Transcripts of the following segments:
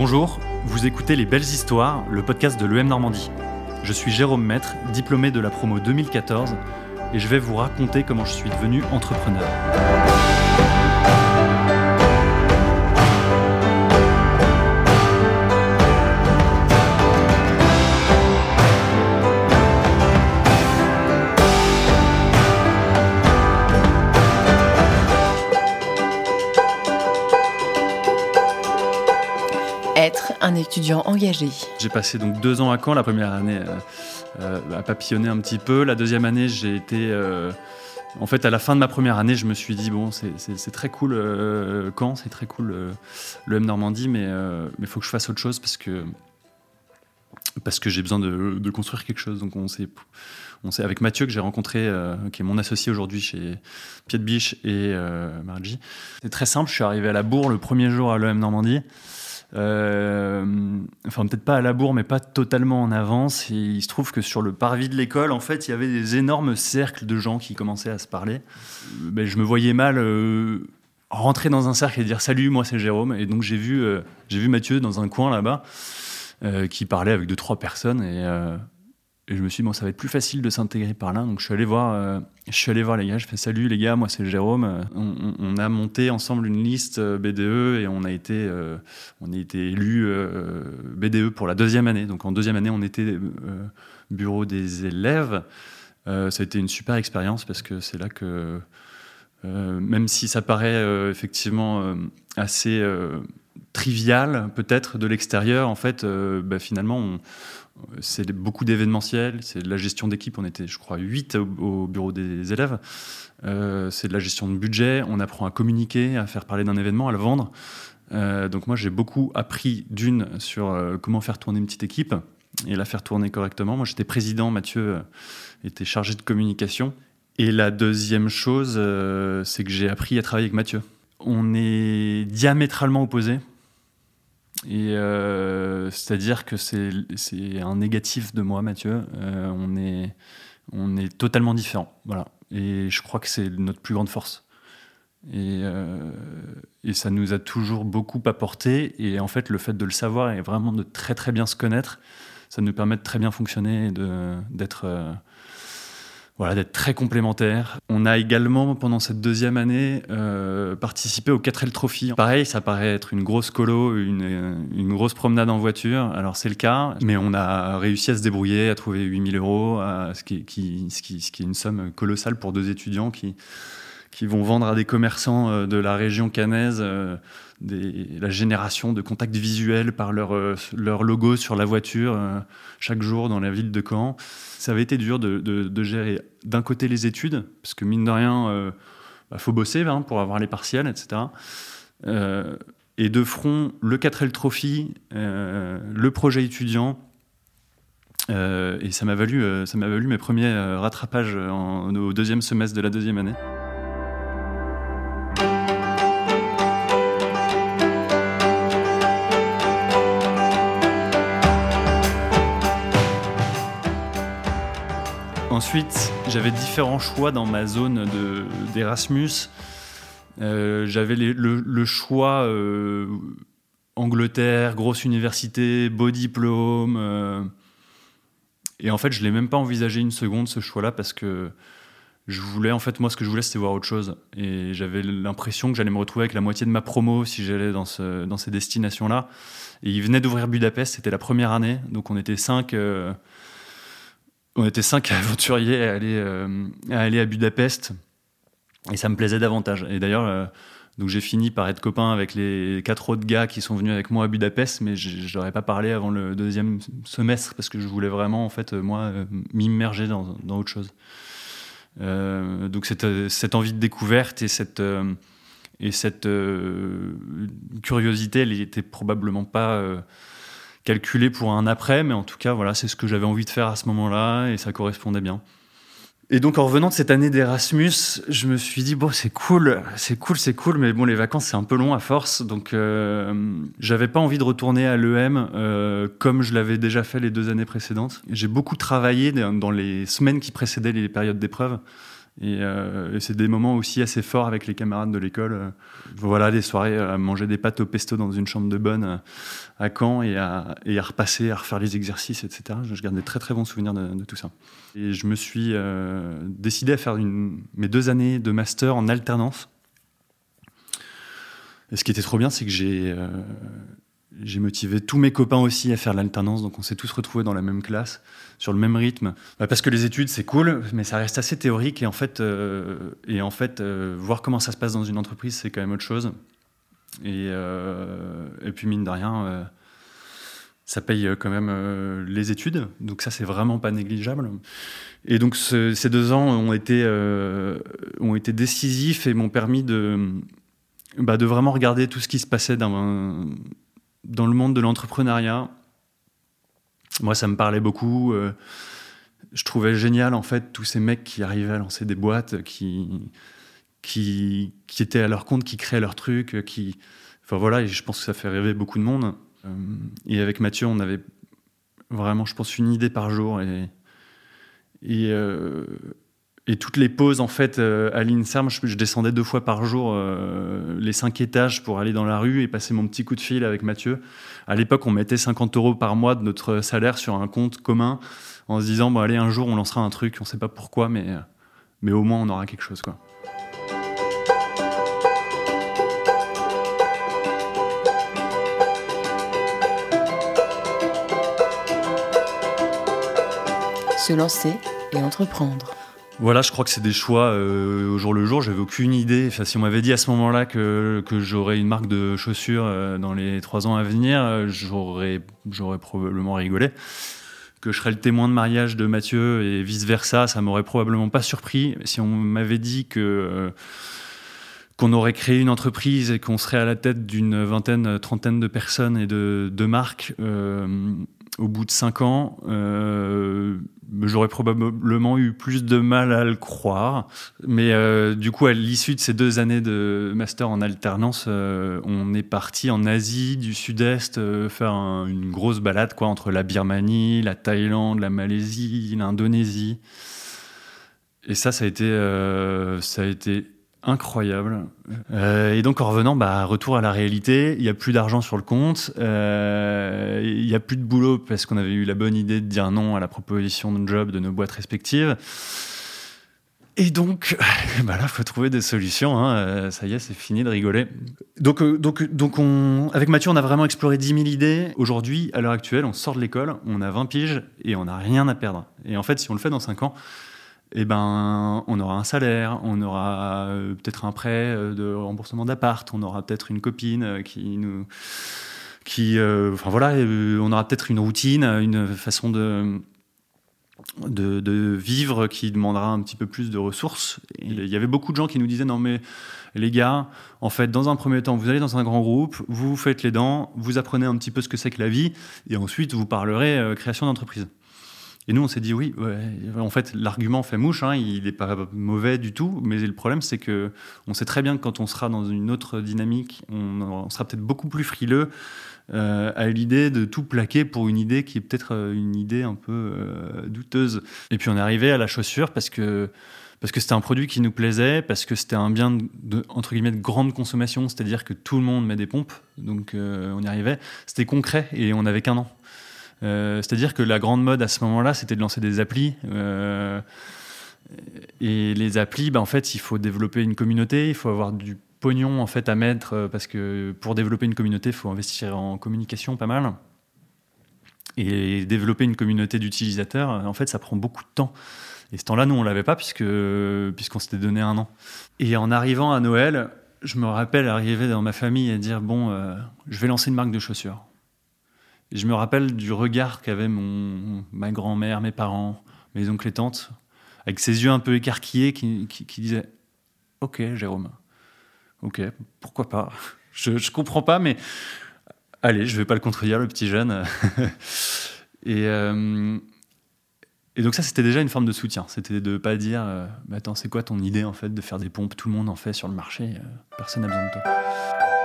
Bonjour, vous écoutez Les Belles Histoires, le podcast de l'EM Normandie. Je suis Jérôme Maître, diplômé de la promo 2014, et je vais vous raconter comment je suis devenu entrepreneur. Un étudiant engagé. J'ai passé donc deux ans à Caen, la première année euh, euh, à papillonner un petit peu. La deuxième année, j'ai été... euh, en fait, à la fin de ma première année, je me suis dit, bon, c'est- très cool euh, Caen, c'est très cool euh, le M Normandie, mais il faut que je fasse autre chose parce que, parce que j'ai besoin de, de construire quelque chose. Donc on s'est... On s'est avec Mathieu que j'ai rencontré, euh, qui est mon associé aujourd'hui chez Pied de Biche et euh, Margie. C'est très simple, je suis arrivé à la Bourre le premier jour à l'EM Normandie. Euh, enfin, peut-être pas à la bourre, mais pas totalement en avance. Il se trouve que sur le parvis de l'école, en fait, il y avait des énormes cercles de gens qui commençaient à se parler. Euh, ben, je me voyais mal euh, rentrer dans un cercle et dire salut, moi c'est Jérôme. Et donc j'ai vu, vu Mathieu dans un coin là-bas qui parlait avec deux trois personnes et, et je me suis dit bon, ça va être plus facile de s'intégrer par là. Donc je suis allé voir, euh, je suis allé voir les gars. Je fais salut les gars, moi c'est Jérôme. Euh, On, a monté ensemble une liste euh, BDE et on a été euh, on été BDE pour la deuxième année. Donc en deuxième année, on était bureau des élèves. Ça a été une super expérience parce que c'est là que, même si ça paraît effectivement assez trivial peut-être de l'extérieur, en fait, euh, bah, finalement, c'est beaucoup d'événementiel, c'est de la gestion d'équipe. On était, je crois, 8 au, au bureau des élèves. Euh, c'est de la gestion de budget. On apprend à communiquer, à faire parler d'un événement, à le vendre. Euh, donc moi, j'ai beaucoup appris d'une sur comment faire tourner une petite équipe et la faire tourner correctement. Moi, j'étais président, Mathieu était chargé de communication. Et la deuxième chose, c'est que j'ai appris à travailler avec Mathieu. On est diamétralement opposés. Et euh, c'est-à-dire que c'est un négatif de moi, Mathieu. Euh, on, est, totalement différents. Voilà. Et je crois que c'est notre plus grande force. Et, euh, et ça nous a toujours beaucoup apporté. Et en fait, le fait de le savoir et vraiment de très très bien se connaître, ça nous permet de très bien fonctionner et d'être voilà, d'être très complémentaires. On a également, pendant cette deuxième année, euh, participé au 4L Trophy. Pareil, ça paraît être une grosse colo, une, une grosse promenade en voiture. Alors c'est le cas, mais on a réussi à se débrouiller, à trouver 8000 euros, ce qui est une somme colossale pour deux étudiants qui, qui vont vendre à des commerçants euh, de la région cannaise euh, la génération de contacts visuels par leur, euh, leur logo sur la voiture chaque jour dans la ville de Caen. Ça avait été dur de, gérer d'un côté les études, parce que mine de rien, il faut bosser hein, pour avoir les partiels, etc. Et de front, le 4L Trophy, le projet étudiant. Et ça m'a valu, ça valu mes premiers rattrapages au deuxième semestre de la deuxième année. Ensuite, j'avais différents choix dans ma zone de- d'Erasmus. Euh, j'avais le, choix euh, Angleterre, grosse université, beau diplôme. euh, et en fait, je l'ai même pas envisagé une seconde ce choix-là parce que je voulais, en fait, moi, ce que je voulais, c'était voir autre chose. Et j'avais l'impression que j'allais me retrouver avec la moitié de ma promo si j'allais dans, ce- dans ces destinations-là. Et ils venaient d'ouvrir Budapest, c'était la première année, donc on était cinq. On était cinq aventuriers à aller, euh, à aller à Budapest et ça me plaisait davantage. Et d'ailleurs, euh, j'ai fini par être copain avec les quatre autres gars qui sont venus avec moi à Budapest, mais je ai pas parlé avant le deuxième semestre parce que je voulais vraiment, en fait, euh, moi, m'immerger dans, dans autre chose. Donc cette, cette envie de découverte et cette, et cette curiosité, elle était probablement pas calculée pour un après, mais en tout cas, voilà, c'est ce que j'avais envie de faire à ce moment-là et ça correspondait bien. Et donc en revenant de cette année d'Erasmus, je me suis dit bon c'est cool, c'est cool, c'est cool, mais bon les vacances c'est un peu long à force, donc euh, j'avais pas envie de retourner à l'EM euh, comme je l'avais déjà fait les deux années précédentes. J'ai beaucoup travaillé dans les semaines qui précédaient les périodes d'épreuve Et, c'est des moments aussi assez forts avec les camarades de l'école. voilà, des soirées à manger des pâtes au pesto dans une chambre de bonne à Caen et à, repasser, à refaire les exercices, etc. Je garde des très très bons souvenirs de, tout ça. Et je me suis décidé à faire mes deux années de master en alternance. Et ce qui était trop bien, c'est que j'ai j'ai motivé tous mes copains aussi à faire l'alternance, donc on s'est tous retrouvés dans la même classe, sur le même rythme. Bah, parce que les études, c'est cool, mais ça reste assez théorique, et en fait, euh, et en fait euh, voir comment ça se passe dans une entreprise, c'est quand même autre chose. Et, euh, puis, mine de rien, ça paye quand même les études, donc ça, c'est vraiment pas négligeable. Et donc, ces deux ans ont été, ont été décisifs et m'ont permis de, bah, de vraiment regarder tout ce qui se passait dans dans le monde de l'entrepreneuriat, moi, ça me parlait beaucoup. Euh, je trouvais génial, en fait, tous ces mecs qui arrivaient à lancer des boîtes, qui, qui, étaient à leur compte, qui créaient leurs trucs, qui... Enfin voilà, et je pense que ça fait rêver beaucoup de monde. Euh, et avec Mathieu, on avait vraiment, je pense, une idée par jour. Et, et, euh, et toutes les pauses, en fait, euh, à l'INSERM, je, descendais deux fois par jour euh, les cinq étages pour aller dans la rue et passer mon petit coup de fil avec Mathieu. À l'époque, on mettait 50 euros par mois de notre salaire sur un compte commun en se disant, bon, allez, un jour, on lancera un truc, on ne sait pas pourquoi, mais, mais au moins, on aura quelque chose, quoi. Se lancer et entreprendre. Voilà, je crois que c'est des choix euh, au jour le jour. J'avais aucune idée. Si on m'avait dit à ce moment-là que, que j'aurais une marque de chaussures euh, dans les trois ans à venir, euh, j'aurais, probablement rigolé. Que je serais le témoin de mariage de Mathieu et vice versa, ça m'aurait probablement pas surpris. Si on m'avait dit que qu'on aurait créé une entreprise et qu'on serait à la tête d'une vingtaine, trentaine de personnes et de, de marques au bout de cinq ans, j'aurais probablement eu plus de mal à le croire. Mais euh, du coup, à l'issue de ces deux années de master en alternance, euh, on est parti en Asie du Sud-Est faire une grosse balade quoi, entre la Birmanie, la Thaïlande, la Malaisie, l'Indonésie. Et ça, ça a été, ça a été incroyable. Euh, et donc en revenant, bah, retour à la réalité, il n'y a plus d'argent sur le compte, euh, il n'y a plus de boulot parce qu'on avait eu la bonne idée de dire non à la proposition de job de nos boîtes respectives. Et donc, bah là, faut trouver des solutions. Hein. Euh, ça y est, c'est fini de rigoler. Donc, donc, donc on, avec Mathieu, on a vraiment exploré 10 000 idées. Aujourd'hui, à l'heure actuelle, on sort de l'école, on a 20 piges et on n'a rien à perdre. Et en fait, si on le fait dans 5 ans, eh ben, on aura un salaire, on aura euh, peut-être un prêt euh, de remboursement d'appart, on aura peut-être une copine euh, qui nous. Qui, enfin voilà, on aura peut-être une routine, une façon de, de, vivre qui demandera un petit peu plus de ressources. il y avait beaucoup de gens qui nous disaient non mais les gars, en fait, dans un premier temps, vous allez dans un grand groupe, vous faites les dents, vous apprenez un petit peu ce que c'est que la vie, et ensuite vous parlerez création d'entreprise. Et nous, on s'est dit oui, en fait, l'argument fait mouche, hein, il n'est pas mauvais du tout, mais le problème, c'est que on sait très bien que quand on sera dans une autre dynamique, on, sera peut-être beaucoup plus frileux euh, à l'idée de tout plaquer pour une idée qui est peut-être euh, une idée un peu euh, douteuse. Et puis on est arrivé à la chaussure parce que parce que c'était un produit qui nous plaisait, parce que c'était un bien de, entre guillemets de grande consommation, c'est-à-dire que tout le monde met des pompes, donc on y arrivait. C'était concret et on n'avait qu'un an. Euh, c'est-à-dire que la grande mode à ce moment-là, c'était de lancer des applis. Euh, et les applis, bah, en fait, il faut développer une communauté, il faut avoir du pognon en fait à mettre euh, parce que pour développer une communauté, il faut investir en communication pas mal. Et développer une communauté d'utilisateurs, en fait, ça prend beaucoup de temps. Et ce temps-là, nous, on l'avait pas puisque puisqu'on s'était donné un an. Et en arrivant à Noël, je me rappelle arriver dans ma famille et dire bon, je vais lancer une marque de chaussures je me rappelle du regard qu'avaient ma grand-mère, mes parents, mes oncles et tantes, avec ses yeux un peu écarquillés, qui, disaient Ok, Jérôme, ok, pourquoi pas? Je, je comprends pas, mais allez, je vais pas le contredire, le petit jeune. et, euh, et donc, ça, c'était déjà une forme de soutien. C'était de pas dire euh, Attends, c'est quoi ton idée, en fait, de faire des pompes? Tout le monde en fait sur le marché, euh, personne n'a besoin de toi.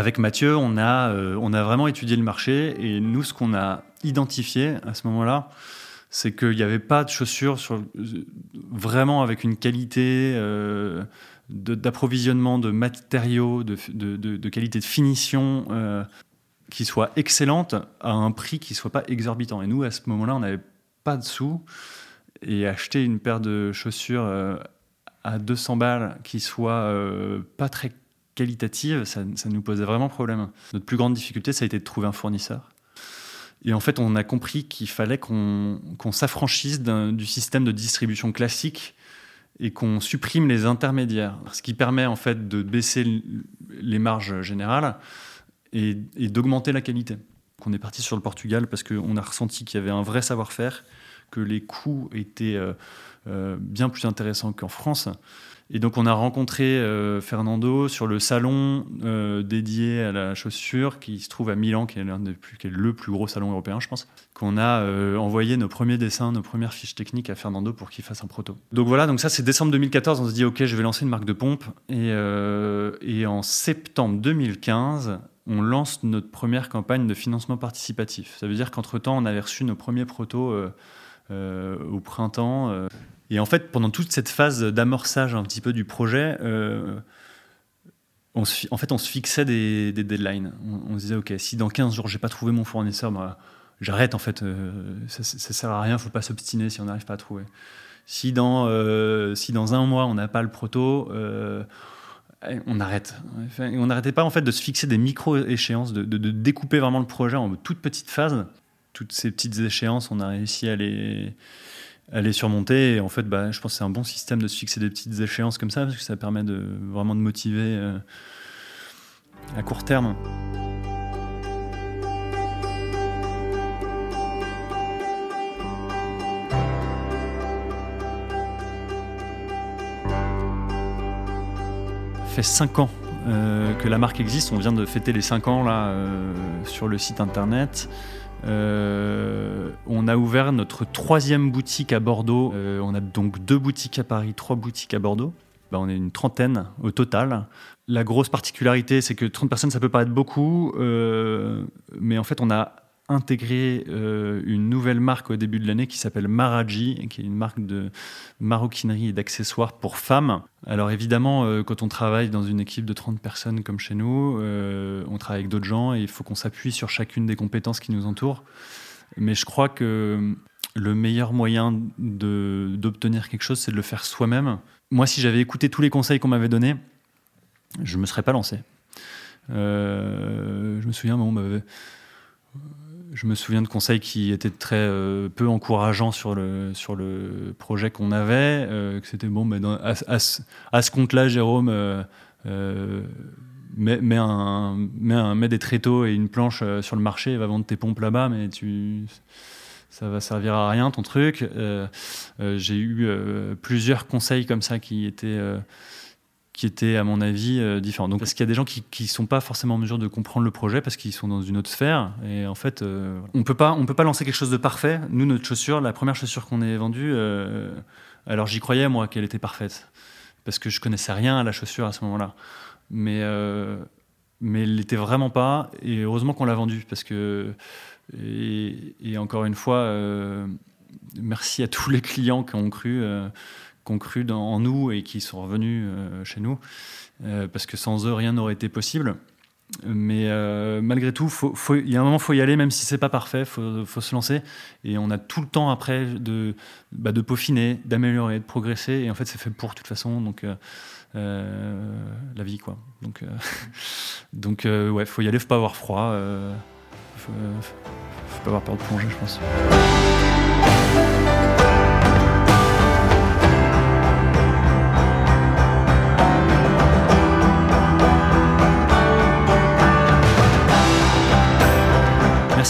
Avec Mathieu, on a, on a vraiment étudié le marché et nous, ce qu'on a identifié à ce moment-là, c'est qu'il n'y avait pas de chaussures sur, vraiment avec une qualité d'approvisionnement de, matériaux, de, qualité de finition qui soit excellente à un prix qui soit pas exorbitant. Et nous, à ce moment-là, on n'avait pas de sous et acheter une paire de chaussures euh, à 200 balles qui soit euh, pas très qualitative, ça, nous posait vraiment problème. Notre plus grande difficulté, ça a été de trouver un fournisseur. Et en fait, on a compris qu'il fallait qu'on s'affranchisse du système de distribution classique et qu'on supprime les intermédiaires, ce qui permet en fait de baisser les marges générales et, d'augmenter la qualité. On est parti sur le Portugal parce qu'on a ressenti qu'il y avait un vrai savoir-faire, que les coûts étaient euh, euh, bien plus intéressants qu'en France. Et donc on a rencontré euh, Fernando sur le salon dédié à la chaussure qui se trouve à Milan, qui est, le plus gros salon européen, je pense. Qu'on a envoyé nos premiers dessins, nos premières fiches techniques à Fernando pour qu'il fasse un proto. Donc voilà, donc ça c'est décembre 2014. On se dit ok, je vais lancer une marque de pompe. Et, en septembre 2015, on lance notre première campagne de financement participatif. Ça veut dire qu'entre-temps, on avait reçu nos premiers protos au printemps. Euh. et en fait, pendant toute cette phase d'amorçage un petit peu du projet, on se, en fait, on se fixait des, deadlines. On, se disait, OK, si dans 15 jours, j'ai pas trouvé mon fournisseur, bah, j'arrête, en fait, ça, ça, sert à rien, faut pas s'obstiner si on n'arrive pas à trouver. Si dans, si dans un mois, on n'a pas le proto, on arrête. On n'arrêtait pas en fait de se fixer des micro-échéances, de, découper vraiment le projet en toutes petites phases. Toutes ces petites échéances, on a réussi à les, surmonter. Et en fait, bah, je pense que c'est un bon système de se fixer des petites échéances comme ça, parce que ça permet de vraiment de motiver euh, à court terme. fait 5 ans euh, que la marque existe. On vient de fêter les 5 ans là, euh, sur le site internet. Euh, on a ouvert notre troisième boutique à Bordeaux. on a donc deux boutiques à Paris, trois boutiques à Bordeaux. Bah, on est une trentaine au total. La grosse particularité, c'est que 30 personnes, ça peut paraître beaucoup, mais en fait, on a intégré euh, une nouvelle marque au début de l'année qui s'appelle Maraji, qui est une marque de maroquinerie et d'accessoires pour femmes. Alors évidemment, euh, quand on travaille dans une équipe de 30 personnes comme chez nous, euh, on travaille avec d'autres gens et il faut qu'on s'appuie sur chacune des compétences qui nous entourent. Mais je crois que le meilleur moyen d'obtenir quelque chose, c'est de le faire soi-même. Moi, si j'avais écouté tous les conseils qu'on m'avait donnés, je ne me serais pas lancé. je me souviens, bon, bah, je me souviens de conseils qui étaient très euh, peu encourageants sur le, sur le projet qu'on avait, euh, que c'était bon, mais à, ce compte-là, Jérôme, euh, mets, des tréteaux et une planche sur le marché, va vendre tes pompes là-bas, mais tu, ça va servir à rien ton truc. J'ai eu plusieurs conseils comme ça qui étaient qui étaient, à mon avis, euh, différents. Donc, parce qu'il y a des gens qui ne sont pas forcément en mesure de comprendre le projet parce qu'ils sont dans une autre sphère. Et en fait, euh, on on peut pas lancer quelque chose de parfait. Nous, notre chaussure, la première chaussure qu'on ait vendue, euh, alors j'y croyais, moi, qu'elle était parfaite. Parce que je connaissais rien à la chaussure à ce moment-là. Mais, mais elle l'était vraiment pas. Et heureusement qu'on l'a vendue. Parce que, et, et encore une fois, merci à tous les clients qui ont cru qui ont cru en nous et qui sont revenus euh, chez nous, euh, parce que sans eux, rien n'aurait été possible. Mais euh, malgré tout, il y a un moment, il faut y aller, même si c'est pas parfait, il faut, se lancer. Et on a tout le temps après de, bah, peaufiner, d'améliorer, de progresser. Et en fait, c'est fait pour, toute façon. Donc, la vie, quoi. Donc, donc ouais, faut y aller, faut pas avoir froid. Faut, faut pas avoir peur de plonger, je pense.